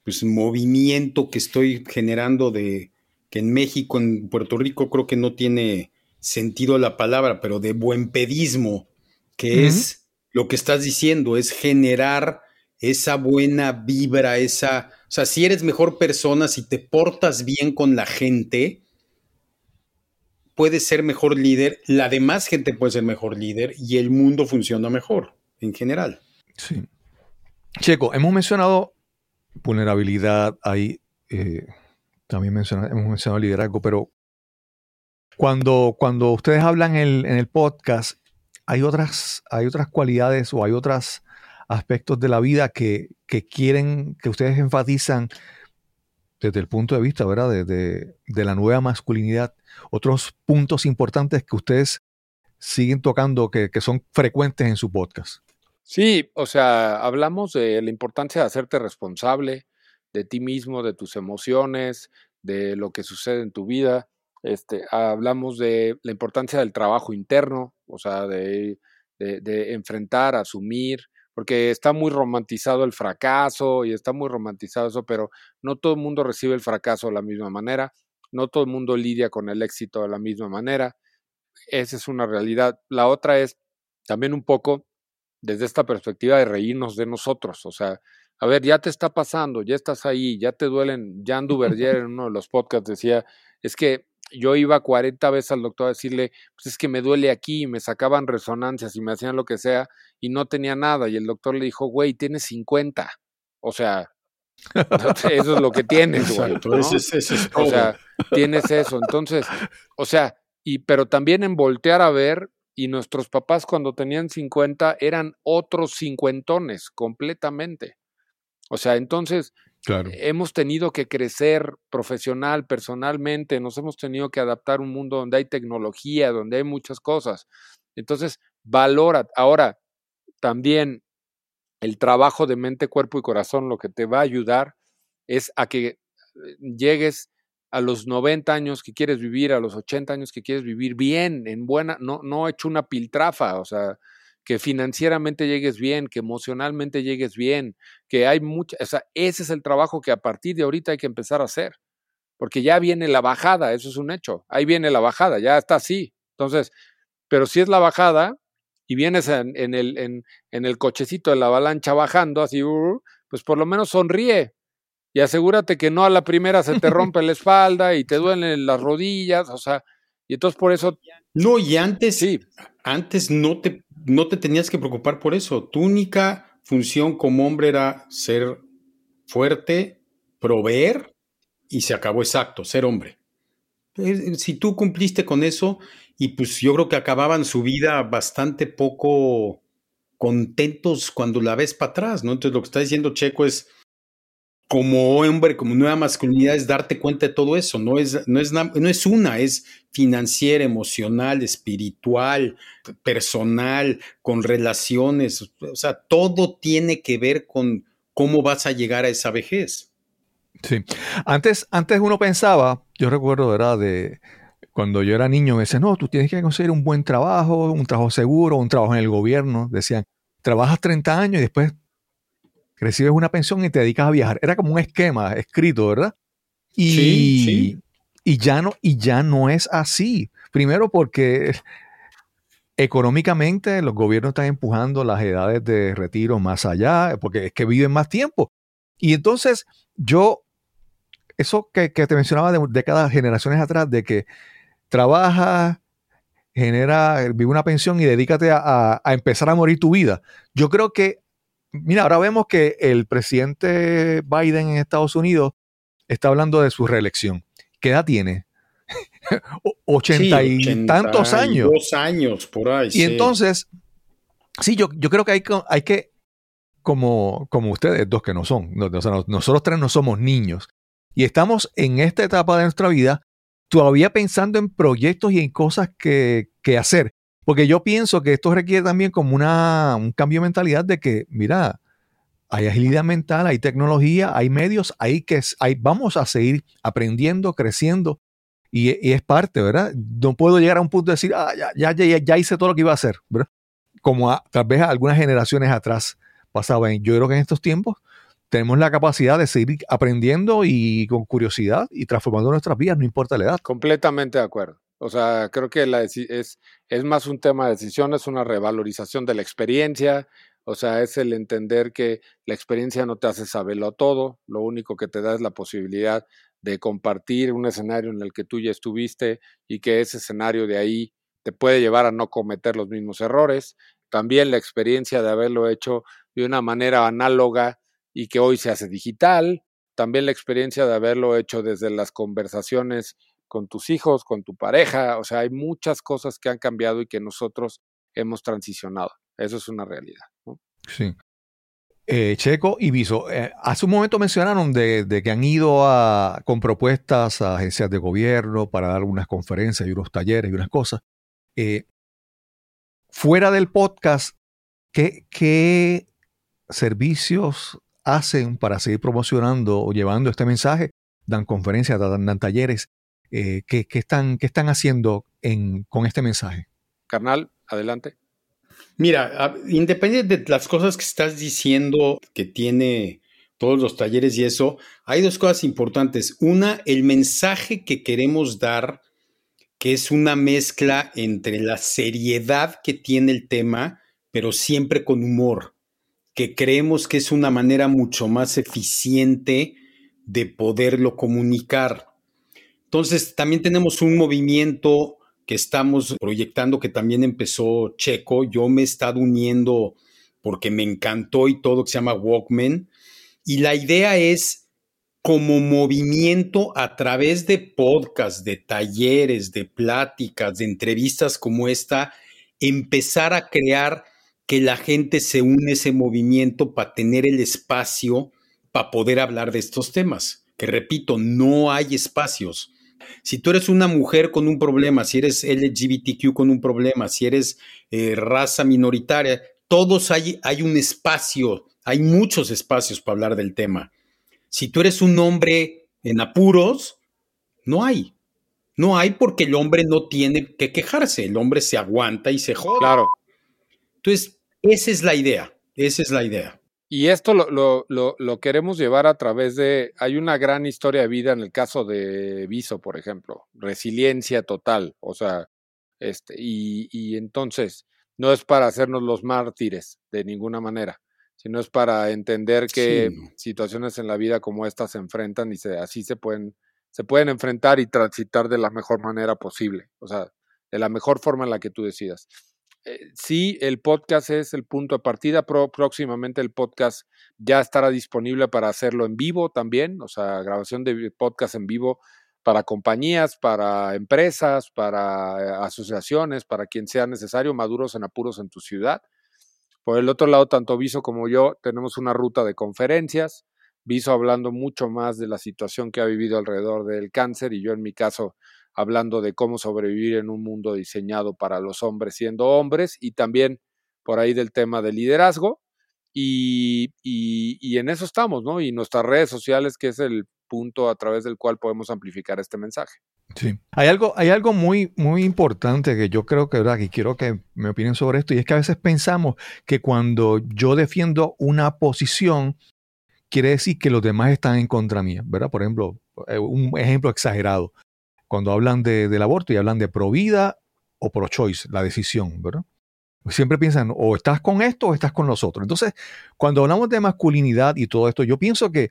pues, movimiento que estoy generando de que en México, en Puerto Rico creo que no tiene sentido la palabra, pero de buen pedismo, que es lo que estás diciendo, es generar esa buena vibra, esa, o sea, si eres mejor persona, si te portas bien con la gente, puedes ser mejor líder, la demás gente puede ser mejor líder y el mundo funciona mejor en general.
Sí. Checo, hemos mencionado vulnerabilidad, ahí eh, también hemos mencionado liderazgo, pero cuando, cuando ustedes hablan en el, podcast, hay otras, hay otras cualidades o hay otros aspectos de la vida que, quieren, que ustedes enfatizan desde el punto de vista, ¿verdad? De, de, la nueva masculinidad. Otros puntos importantes que ustedes siguen tocando que, que son frecuentes en su podcast.
Sí, o sea, hablamos de la importancia de hacerte responsable de ti mismo, de tus emociones, de lo que sucede en tu vida. Este, hablamos de la importancia del trabajo interno, o sea, de, de, enfrentar, asumir, porque está muy romantizado el fracaso y está muy romantizado eso, pero no todo el mundo recibe el fracaso de la misma manera, no todo el mundo lidia con el éxito de la misma manera. Esa es una realidad. La otra es también un poco desde esta perspectiva de reírnos de nosotros. O sea, a ver, ya te está pasando, ya estás ahí, ya te duelen. Jan Duverger en uno de los podcasts decía, es que yo iba 40 veces al doctor a decirle, pues es que me duele aquí, me sacaban resonancias y me hacían lo que sea y no tenía nada. Y el doctor le dijo, güey, tienes 50. O sea, eso es lo que tienes, güey. O sea, tienes eso. Entonces, o sea, y pero también en voltear a ver y nuestros papás cuando tenían 50 eran otros cincuentones completamente. O sea, entonces hemos tenido que crecer profesional, personalmente, nos hemos tenido que adaptar a un mundo donde hay tecnología, donde hay muchas cosas. Entonces, valora. Ahora, también el trabajo de mente, cuerpo y corazón lo que te va a ayudar es a que eh, llegues a los 90 años que quieres vivir, a los 80 años que quieres vivir bien, en buena, no, no hecho una piltrafa, o sea, que financieramente llegues bien, que emocionalmente llegues bien, que hay mucha, o sea, ese es el trabajo que a partir de ahorita hay que empezar a hacer, porque ya viene la bajada, eso es un hecho, ahí viene la bajada, ya está así. Entonces, pero si es la bajada y vienes en, el, en, en el cochecito de la avalancha bajando, así, uh, pues por lo menos sonríe, y asegúrate que no a la primera se te rompe la espalda y te duelen las rodillas, o sea, y entonces por eso...
No, y antes, sí. antes no te, no te tenías que preocupar por eso. Tu única función como hombre era ser fuerte, proveer y se acabó exacto, ser hombre. Si tú cumpliste con eso, y pues yo creo que acababan su vida bastante poco contentos cuando la ves para atrás, ¿no? Entonces lo que está diciendo Checo es, como hombre, como nueva masculinidad, es darte cuenta de todo eso. No es, no es, no es una, es financiera, emocional, espiritual, personal, con relaciones. O sea, todo tiene que ver con cómo vas a llegar a esa vejez.
Sí. Antes, antes uno pensaba, yo recuerdo, ¿verdad? De cuando yo era niño, me decían, no, tú tienes que conseguir un buen trabajo, un trabajo seguro, un trabajo en el gobierno. Decían, trabajas 30 años y después recibes una pensión y te dedicas a viajar. Era como un esquema escrito, ¿verdad? Y, sí, y, ya, no, y ya no es así. Primero porque económicamente los gobiernos están empujando las edades de retiro más allá, porque es que viven más tiempo. Y entonces yo, eso que, te mencionaba de décadas, generaciones atrás, de que trabaja, genera, vive una pensión y dedícate a, a empezar a morir tu vida. Yo creo que mira, ahora vemos que el presidente Biden en Estados Unidos está hablando de su reelección. ¿Qué edad tiene? Ochenta y tantos años.
Dos años por ahí.
Y entonces, sí, yo, yo creo que hay, hay que, como, como ustedes dos que no son, nosotros tres no somos niños, y estamos en esta etapa de nuestra vida todavía pensando en proyectos y en cosas que, que hacer. Porque yo pienso que esto requiere también como una, un cambio de mentalidad de que, mira, hay agilidad mental, hay tecnología, hay medios, hay que, hay, vamos a seguir aprendiendo, creciendo. Y, es parte, ¿verdad? No puedo llegar a un punto de decir, ah, ya, ya, ya, hice todo lo que iba a hacer, ¿verdad? Como tal vez algunas generaciones atrás pasaba. Yo creo que en estos tiempos tenemos la capacidad de seguir aprendiendo y con curiosidad y transformando nuestras vidas, no importa la edad.
Completamente de acuerdo. O sea, creo que la es, es más un tema de decisión, es una revalorización de la experiencia, o sea, es el entender que la experiencia no te hace saberlo todo, lo único que te da es la posibilidad de compartir un escenario en el que tú ya estuviste y que ese escenario de ahí te puede llevar a no cometer los mismos errores. También la experiencia de haberlo hecho de una manera análoga y que hoy se hace digital. También la experiencia de haberlo hecho desde las conversaciones con tus hijos, con tu pareja. O sea, hay muchas cosas que han cambiado y que nosotros hemos transicionado. Eso es una realidad.
Sí. Eh, Checo y Viso, eh, hace un momento mencionaron de, que han ido con propuestas a agencias de gobierno para dar unas conferencias y unos talleres y unas cosas. Eh, fuera del podcast, ¿qué, ¿qué, servicios hacen para seguir promocionando o llevando este mensaje? ¿Dan conferencias, dan, talleres? ¿Qué, qué, están, ¿Qué están haciendo en, con este mensaje?
Carnal, adelante.
Mira, independiente de las cosas que estás diciendo que tiene todos los talleres y eso, hay dos cosas importantes. Una, el mensaje que queremos dar, que es una mezcla entre la seriedad que tiene el tema, pero siempre con humor, que creemos que es una manera mucho más eficiente de poderlo comunicar. Entonces, también tenemos un movimiento que estamos proyectando, que también empezó Checo. Yo me he estado uniendo porque me encantó y todo, que se llama Walkman. Y la idea es como movimiento a través de podcasts, de talleres, de pláticas, de entrevistas como esta, empezar a crear que la gente se une a ese movimiento para tener el espacio para poder hablar de estos temas. Que repito, no hay espacios. Si tú eres una mujer con un problema, si eres LGBTQ con un problema, si eres eh, raza minoritaria, todos hay, hay un espacio, hay muchos espacios para hablar del tema. Si tú eres un hombre en apuros, no hay. No hay porque el hombre no tiene que quejarse, el hombre se aguanta y se joda.
Claro.
Entonces, esa es la idea, esa es la idea.
Y esto lo, lo, lo, lo, queremos llevar a través de, hay una gran historia de vida en el caso de Viso, por ejemplo, resiliencia total, o sea, este, y, y entonces no es para hacernos los mártires de ninguna manera, sino es para entender que situaciones en la vida como esta se enfrentan y se, así se pueden, se pueden enfrentar y transitar de la mejor manera posible, o sea, de la mejor forma en la que tú decidas. Eh, sí, el podcast es el punto de partida. próximamente el podcast ya estará disponible para hacerlo en vivo también, o sea, grabación de podcast en vivo para compañías, para empresas, para asociaciones, para quien sea necesario, maduros en apuros en tu ciudad. Por el otro lado, tanto Viso como yo tenemos una ruta de conferencias, Viso hablando mucho más de la situación que ha vivido alrededor del cáncer y yo en mi caso hablando de cómo sobrevivir en un mundo diseñado para los hombres siendo hombres y también por ahí del tema del liderazgo. Y, y, en eso estamos, ¿no? Y nuestras redes sociales, que es el punto a través del cual podemos amplificar este mensaje.
Sí. Hay algo, hay algo muy, muy importante que yo creo que, ¿verdad? Que quiero que me opinen sobre esto, y es que a veces pensamos que cuando yo defiendo una posición, quiere decir que los demás están en contra mía, ¿verdad? Por ejemplo, eh, un ejemplo exagerado cuando hablan de, del aborto y hablan de pro vida o pro choice, la decisión, ¿verdad? Siempre piensan o estás con esto o estás con los otros. Entonces, cuando hablamos de masculinidad y todo esto, yo pienso que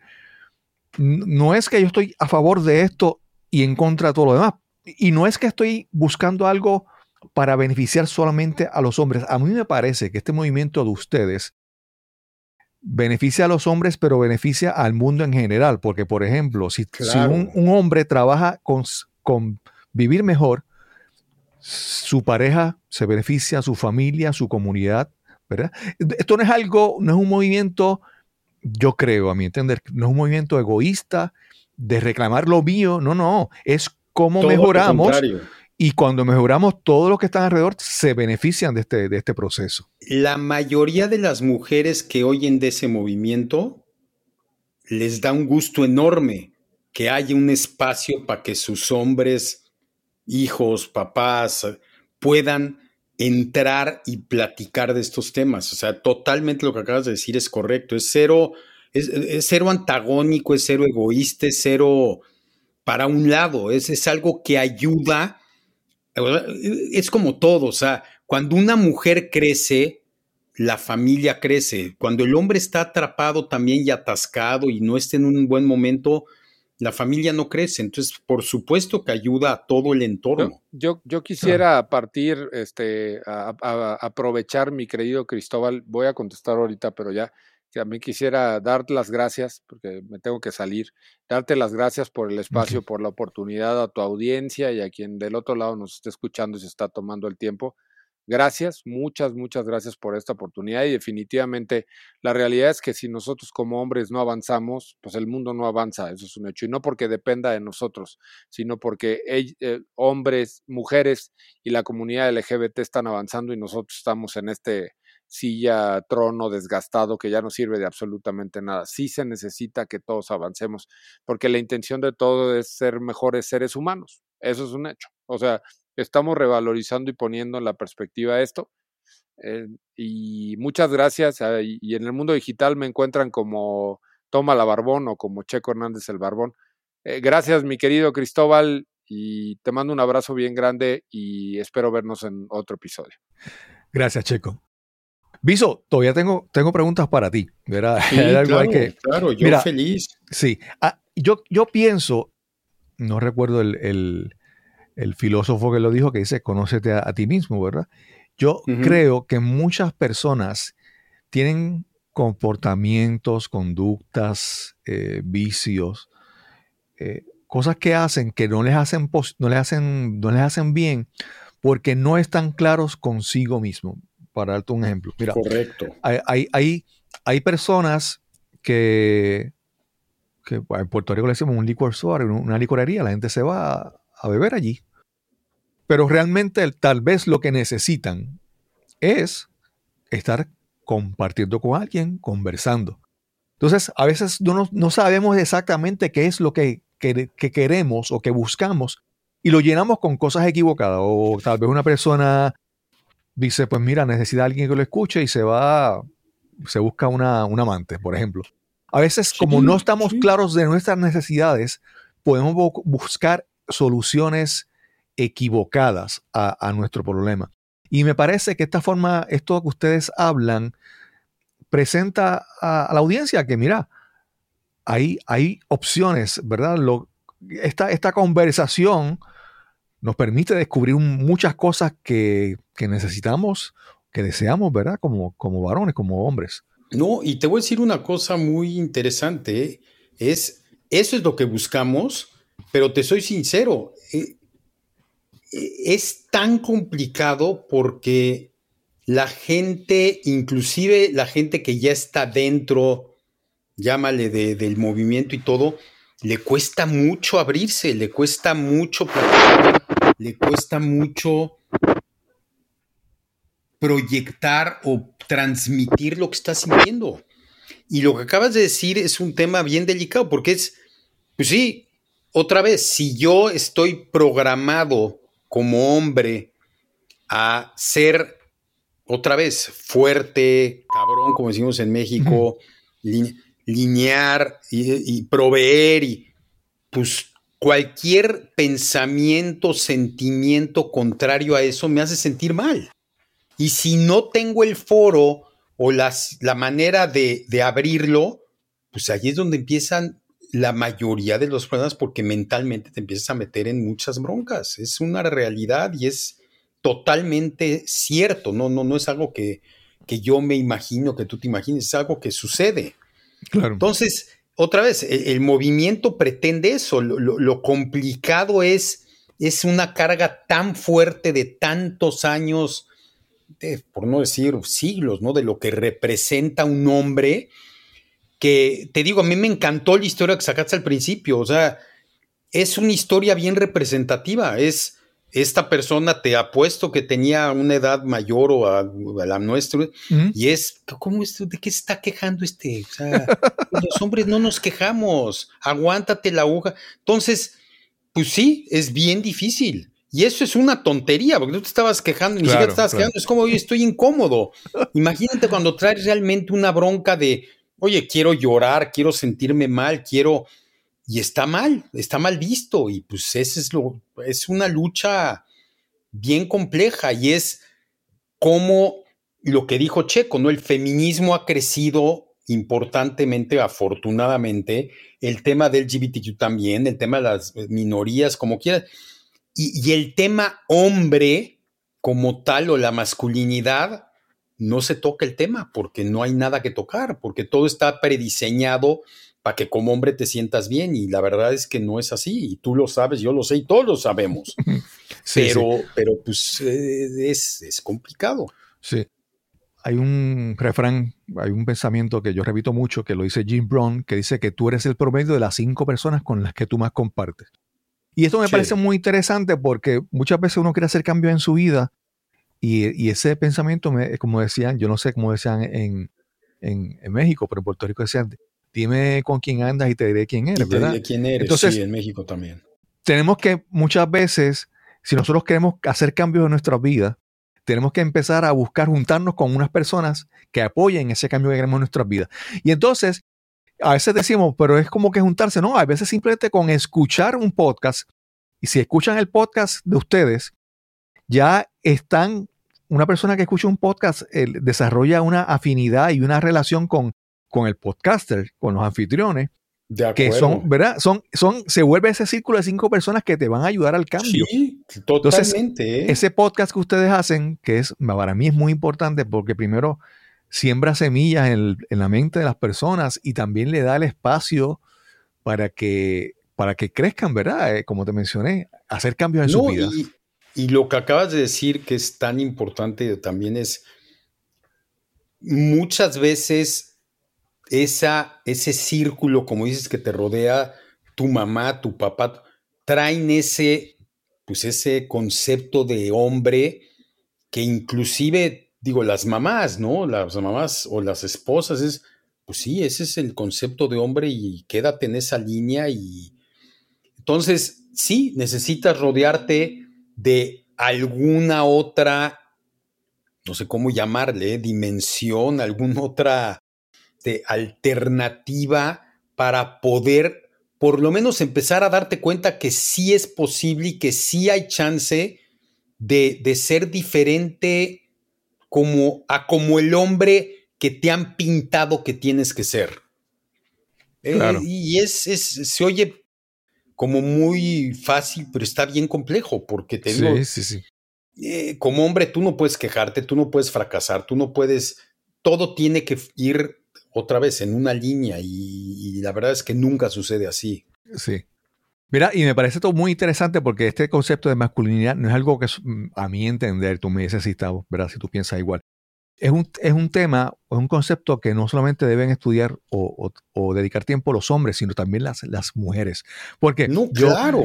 no es que yo estoy a favor de esto y en contra de todo lo demás. Y no es que estoy buscando algo para beneficiar solamente a los hombres. A mí me parece que este movimiento de ustedes beneficia a los hombres, pero beneficia al mundo en general. Porque, por ejemplo, si, un, un, hombre trabaja con, con vivir mejor, su pareja se beneficia, su familia, su comunidad, ¿verdad? Esto no es algo, no es un movimiento, yo creo, a mi entender, no es un movimiento egoísta de reclamar lo mío, no, no, es cómo mejoramos y cuando mejoramos, todos los que están alrededor se benefician de este, de este proceso.
La mayoría de las mujeres que oyen de ese movimiento les da un gusto enorme que haya un espacio para que sus hombres, hijos, papás, puedan entrar y platicar de estos temas. O sea, totalmente lo que acabas de decir es correcto. Es cero, es, cero antagónico, es cero egoísta, es cero para un lado. Es, es algo que ayuda es como todo, o sea, cuando una mujer crece, la familia crece. Cuando el hombre está atrapado también y atascado y no está en un buen momento, la familia no crece. Entonces, por supuesto que ayuda a todo el entorno.
Yo, yo, quisiera partir, este, a, aprovechar, mi querido Cristóbal, voy a contestar ahorita, pero ya también quisiera darte las gracias, porque me tengo que salir, darte las gracias por el espacio, por la oportunidad a tu audiencia y a quien del otro lado nos esté escuchando y se está tomando el tiempo. Gracias, muchas, muchas gracias por esta oportunidad y definitivamente la realidad es que si nosotros como hombres no avanzamos, pues el mundo no avanza, eso es un hecho, y no porque dependa de nosotros, sino porque eh, hombres, mujeres y la comunidad LGBT están avanzando y nosotros estamos en este silla, trono desgastado que ya no sirve de absolutamente nada. Sí se necesita que todos avancemos, porque la intención de todo es ser mejores seres humanos, eso es un hecho. O sea, estamos revalorizando y poniendo en la perspectiva esto. Eh, y muchas gracias. Ah, y en el mundo digital me encuentran como Toma la Barbón o como Checo Hernández el Barbón. Eh, gracias, mi querido Cristóbal, y te mando un abrazo bien grande y espero vernos en otro episodio.
Gracias, Checo. Viso, todavía tengo, tengo preguntas para ti.
claro, que, claro, yo feliz.
Sí, ah, yo, yo pienso, no recuerdo el, el filósofo que lo dijo, que dice, conócete a, ti mismo, ¿verdad? Yo creo que muchas personas tienen comportamientos, conductas, eh, vicios, eh, cosas que hacen que no les hacen, no les hacen, no les hacen bien porque no están claros consigo mismo. Para darte un ejemplo. Mira,
Correcto.
Hay, hay, hay, personas que, que, en Puerto Rico le decimos un liquor store, una licorería, la gente se va a beber allí. Pero realmente tal vez lo que necesitan es estar compartiendo con alguien, conversando. Entonces, a veces no, no sabemos exactamente qué es lo que, queremos o que buscamos y lo llenamos con cosas equivocadas. O tal vez una persona dice, pues mira, necesita alguien que lo escuche y se va, se busca una, un amante, por ejemplo. A veces, como no estamos claros de nuestras necesidades, podemos buscar soluciones equivocadas a, nuestro problema. Y me parece que esta forma, esto que ustedes hablan, presenta a, la audiencia que, mira, hay, hay opciones, ¿verdad? Lo, esta, esta conversación nos permite descubrir muchas cosas que, necesitamos, que deseamos, ¿verdad? Como, como varones, como hombres.
No, y te voy a decir una cosa muy interesante, ¿eh? es, eso es lo que buscamos, pero te soy sincero, eh, es tan complicado porque la gente, inclusive la gente que ya está dentro, llámale del movimiento y todo, le cuesta mucho abrirse, le cuesta mucho le cuesta mucho proyectar o transmitir lo que está sintiendo. Y lo que acabas de decir es un tema bien delicado porque es, pues sí, otra vez, si yo estoy programado como hombre a ser otra vez fuerte, cabrón, como decimos en México, linear y, proveer y pues cualquier pensamiento, sentimiento contrario a eso me hace sentir mal. Y si no tengo el foro o las, la manera de, de abrirlo, pues allí es donde empiezan la mayoría de los problemas porque mentalmente te empiezas a meter en muchas broncas. Es una realidad y es totalmente cierto. No, no, no es algo que, que yo me imagino, que tú te imagines, es algo que sucede. Claro. Entonces, otra vez, e, el, movimiento pretende eso. Lo, complicado es, es una carga tan fuerte de tantos años, de, por no decir siglos, ¿no? De lo que representa un hombre que te digo, a mí me encantó la historia que sacaste al principio, o sea, es una historia bien representativa, es esta persona te apuesto que tenía una edad mayor o a, la nuestra y es ¿cómo es, de qué se está quejando este? O sea, los hombres no nos quejamos, aguántate la aguja. Entonces, pues sí, es bien difícil. Y eso es una tontería, porque tú te estabas quejando, ni siquiera te estabas quejando, es como, oye, estoy incómodo. Imagínate cuando traes realmente una bronca de, oye, quiero llorar, quiero sentirme mal, quiero... Y está mal, está mal visto y pues ese es lo, es una lucha bien compleja y es como lo que dijo Checo, ¿no? El feminismo ha crecido importantemente, afortunadamente, el tema del LGBTQ también, el tema de las minorías, como quieras, y, y el tema hombre como tal o la masculinidad, no se toca el tema porque no hay nada que tocar, porque todo está prediseñado para que como hombre te sientas bien y la verdad es que no es así y tú lo sabes, yo lo sé y todos lo sabemos. pero, pero pues eh, es, es complicado.
Sí. Hay un refrán, hay un pensamiento que yo repito mucho, que lo dice Jim Brown, que dice que tú eres el promedio de las cinco personas con las que tú más compartes. Y esto me parece muy interesante porque muchas veces uno quiere hacer cambios en su vida y, ese pensamiento, me, como decían, yo no sé cómo decían en, en, México, pero en Puerto Rico decían, dime con quién andas y te diré quién eres,
y te Diré quién eres, Entonces, sí, en México también.
Tenemos que muchas veces, si nosotros queremos hacer cambios en nuestra vida, tenemos que empezar a buscar juntarnos con unas personas que apoyen ese cambio que queremos en nuestras vidas. Y entonces, a veces decimos, pero es como que juntarse, no, a veces simplemente con escuchar un podcast, y si escuchan el podcast de ustedes, ya están, una persona que escucha un podcast desarrolla una afinidad y una relación con, con el podcaster, con los anfitriones, que son, ¿verdad? Son, son, se vuelve ese círculo de cinco personas que te van a ayudar al cambio.
Sí, totalmente.
¿eh? ese podcast que ustedes hacen, que es, para mí es muy importante porque primero siembra semillas en, la mente de las personas y también le da el espacio para que, para que crezcan, ¿verdad? Eh, como te mencioné, hacer cambios en su vida.
Y, y lo que acabas de decir que es tan importante también es muchas veces esa, ese círculo, como dices, que te rodea tu mamá, tu papá, traen ese, pues ese concepto de hombre que inclusive, digo, las mamás, ¿no? Las mamás o las esposas es, pues sí, ese es el concepto de hombre y quédate en esa línea y entonces, sí, necesitas rodearte de alguna otra, no sé cómo llamarle, dimensión, alguna otra este, alternativa para poder por lo menos empezar a darte cuenta que sí es posible y que sí hay chance de, ser diferente como, a como el hombre que te han pintado que tienes que ser. Eh, y es, se oye como muy fácil, pero está bien complejo, porque te digo, eh, como hombre tú no puedes quejarte, tú no puedes fracasar, tú no puedes, todo tiene que ir otra vez en una línea y, la verdad es que nunca sucede así.
Sí. Mira, y me parece todo muy interesante porque este concepto de masculinidad no es algo que mm, a mi entender, tú me dices si, ¿verdad? si tú piensas igual. Es un, es un tema, es un concepto que no solamente deben estudiar o, dedicar tiempo los hombres, sino también las, las mujeres. Porque
no, claro.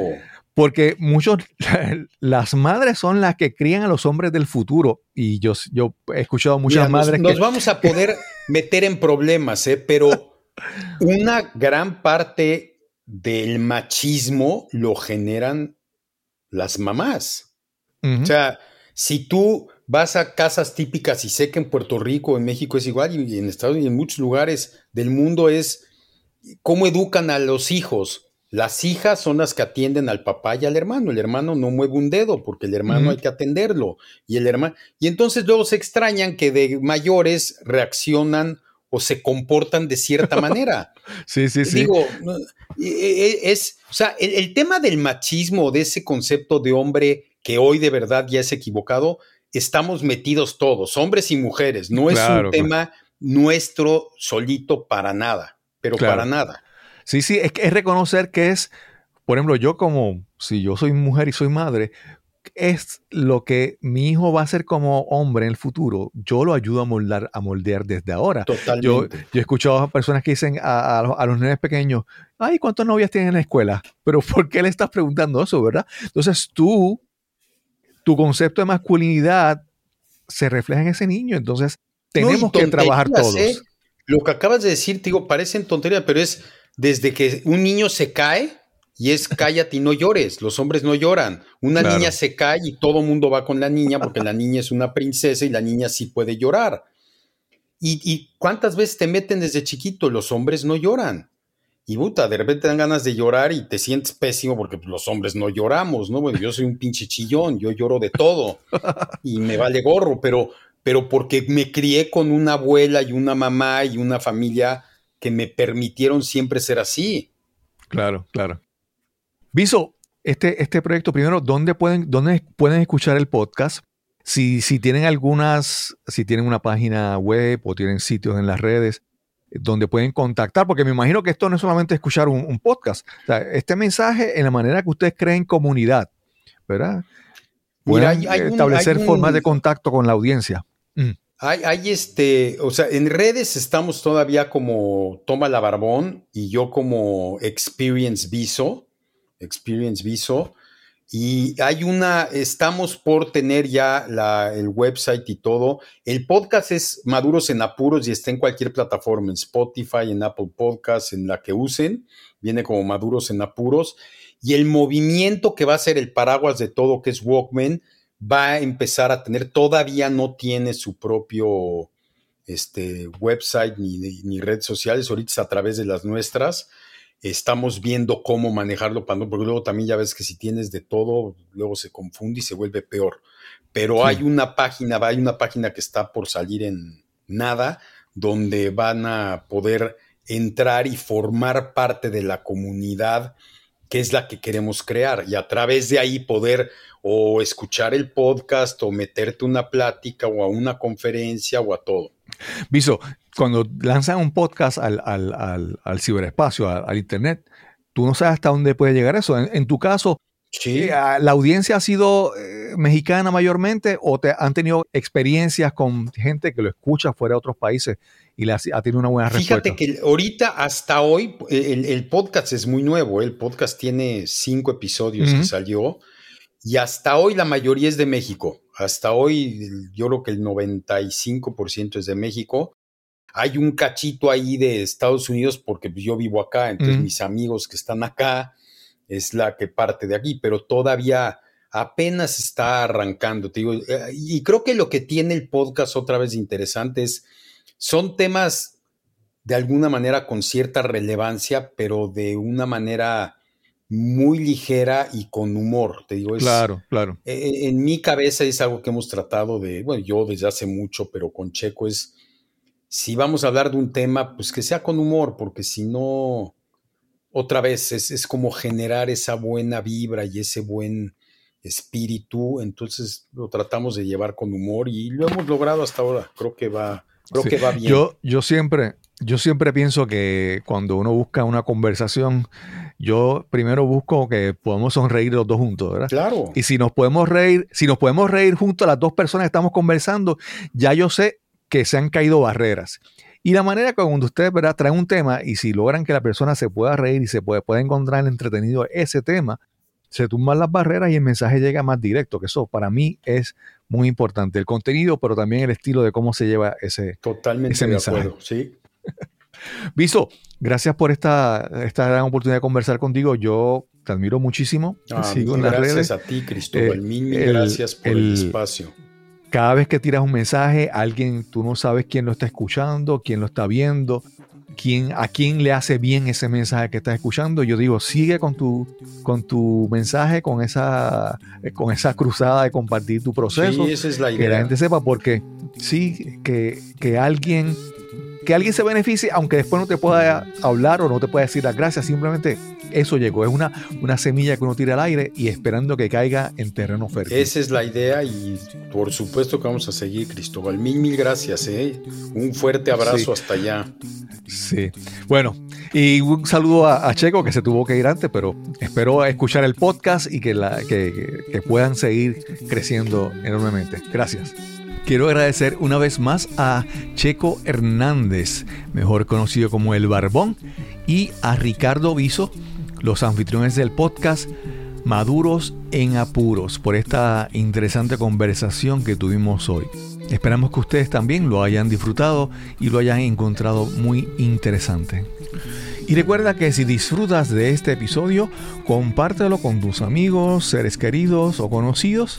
Porque muchos, las madres son las que crían a los hombres del futuro. Y yo, yo he escuchado muchas madres
nos, Nos vamos a poder meter en problemas, ¿eh? pero una gran parte del machismo lo generan las mamás. O sea, si tú vas a casas típicas, y sé que en Puerto Rico, en México es igual, y en Estados Unidos y en muchos lugares del mundo es cómo educan a los hijos las hijas son las que atienden al papá y al hermano. El hermano no mueve un dedo porque el hermano hay que atenderlo. Y el hermano. Y entonces luego se extrañan que de mayores reaccionan o se comportan de cierta manera.
sí, sí, sí.
Digo, e, e, es, o sea, el, tema del machismo, de ese concepto de hombre que hoy de verdad ya es equivocado, estamos metidos todos, hombres y mujeres. No es un tema nuestro solito para nada, pero para nada.
Sí, sí, es, es reconocer que es, por ejemplo, yo como, si yo soy mujer y soy madre, es lo que mi hijo va a ser como hombre en el futuro. Yo lo ayudo a moldear, a moldear desde ahora.
Totalmente.
Yo, yo he escuchado a personas que dicen a, a, los, nenes pequeños, ay, ¿cuántas novias tienen en la escuela? Pero ¿por qué le estás preguntando eso, verdad? Entonces tú, tu concepto de masculinidad se refleja en ese niño. Entonces tenemos que trabajar todos. ¿eh?
Lo que acabas de decir, te digo, parecen tonterías, pero es desde que un niño se cae y es cállate y no llores, los hombres no lloran. Una niña se cae y todo mundo va con la niña porque la niña es una princesa y la niña sí puede llorar. ¿Y, cuántas veces te meten desde chiquito? Los hombres no lloran. Y puta, de repente te dan ganas de llorar y te sientes pésimo porque pues, los hombres no lloramos, ¿no? Bueno, yo soy un pinche chillón, yo lloro de todo y me vale gorro, pero, pero porque me crié con una abuela y una mamá y una familia que me permitieron siempre ser así.
Claro, claro. Viso, este, este proyecto, primero, ¿dónde pueden, dónde pueden escuchar el podcast? Si, si tienen algunas, si tienen una página web o tienen sitios en las redes, donde pueden contactar, porque me imagino que esto no es solamente escuchar un, podcast. este mensaje en la manera que ustedes creen comunidad, ¿verdad? Pueden establecer formas de contacto con la audiencia.
Mm. Hay, hay, este, o sea, en redes estamos todavía como Toma la Barbón y yo como Experience Viso, Experience Viso. Y hay una, estamos por tener ya el website y todo. El podcast es Maduros en Apuros y está en cualquier plataforma, en Spotify, en Apple Podcasts, en la que usen. Viene como Maduros en Apuros. Y el movimiento que va a ser el paraguas de todo, que es Walkman, va a empezar a tener, todavía no tiene su propio este, website ni, ni redes sociales, ahorita es a través de las nuestras estamos viendo cómo manejarlo, porque luego también ya ves que si tienes de todo, luego se confunde y se vuelve peor. Pero hay una página, hay una página que está por salir en nada, donde van a poder entrar y formar parte de la comunidad que es la que queremos crear y a través de ahí poder o escuchar el podcast o meterte una plática o a una conferencia o a todo.
Viso, cuando lanzan un podcast al, ciberespacio, al, Internet, tú no sabes hasta dónde puede llegar eso. En, tu caso,
sí.
Eh, ¿la audiencia ha sido eh, mexicana mayormente o te han tenido experiencias con gente que lo escucha fuera de otros países y le ha, tenido una buena respuesta?
Fíjate que ahorita, hasta hoy, el, podcast es muy nuevo. El podcast tiene cinco episodios que salió y hasta hoy la mayoría es de México. Hasta hoy yo creo que el 95% es de México. Hay un cachito ahí de Estados Unidos porque pues, yo vivo acá, entonces mis amigos que están acá es la que parte de aquí, pero todavía apenas está arrancando, te digo, eh, y creo que lo que tiene el podcast otra vez interesante es, son temas de alguna manera con cierta relevancia, pero de una manera muy ligera y con humor, te digo.
claro, claro.
E, e, en mi cabeza es algo que hemos tratado de, bueno, yo desde hace mucho, pero con Checo es si vamos a hablar de un tema, pues que sea con humor, porque si no, otra vez es, como generar esa buena vibra y ese buen espíritu, entonces lo tratamos de llevar con humor y lo hemos logrado hasta ahora. Creo que va, creo que va bien.
Yo, yo siempre, yo siempre pienso que cuando uno busca una conversación, yo primero busco que podamos sonreír los dos juntos, ¿verdad?
Claro.
Y si nos podemos reír, si nos podemos reír juntos las dos personas que estamos conversando, ya yo sé que se han caído barreras. Y la manera que cuando ustedes ¿verdad? traen un tema y si logran que la persona se pueda reír y se puede, pueda encontrar entretenido ese tema, se tumban las barreras y el mensaje llega más directo, que eso para mí es muy importante. El contenido, pero también el estilo de cómo se lleva ese,
Totalmente
ese
mensaje. De acuerdo, sí.
Viso, gracias por esta, esta gran oportunidad de conversar contigo. Yo te admiro muchísimo.
Ah, sigo en las gracias a ti, Cristóbal. Eh, mil, gracias por el espacio
cada vez que tiras un mensaje, alguien, tú no sabes quién lo está escuchando, quién lo está viendo, quién, a quién le hace bien ese mensaje que estás escuchando. Yo digo, sigue con tu, con tu mensaje, con esa, con esa cruzada de compartir tu proceso.
Sí, esa es la idea.
Que la gente sepa, porque sí, que, que alguien que alguien se beneficie, aunque después no te pueda hablar o no te pueda decir las gracias, simplemente eso llegó. Es una, una semilla que uno tira al aire y esperando que caiga en terreno fértil.
Esa es la idea y por supuesto que vamos a seguir, Cristóbal. Mil, mil gracias. ¿eh? Un fuerte abrazo hasta allá.
Sí. Bueno, y un saludo a, Checo que se tuvo que ir antes, pero espero escuchar el podcast y que, la, que, que puedan seguir creciendo enormemente. Gracias. Quiero agradecer una vez más a Checo Hernández, mejor conocido como El Barbón, y a Ricardo Viso, los anfitriones del podcast Maduros en Apuros, por esta interesante conversación que tuvimos hoy. Esperamos que ustedes también lo hayan disfrutado y lo hayan encontrado muy interesante. Y recuerda que si disfrutas de este episodio, compártelo con tus amigos, seres queridos o conocidos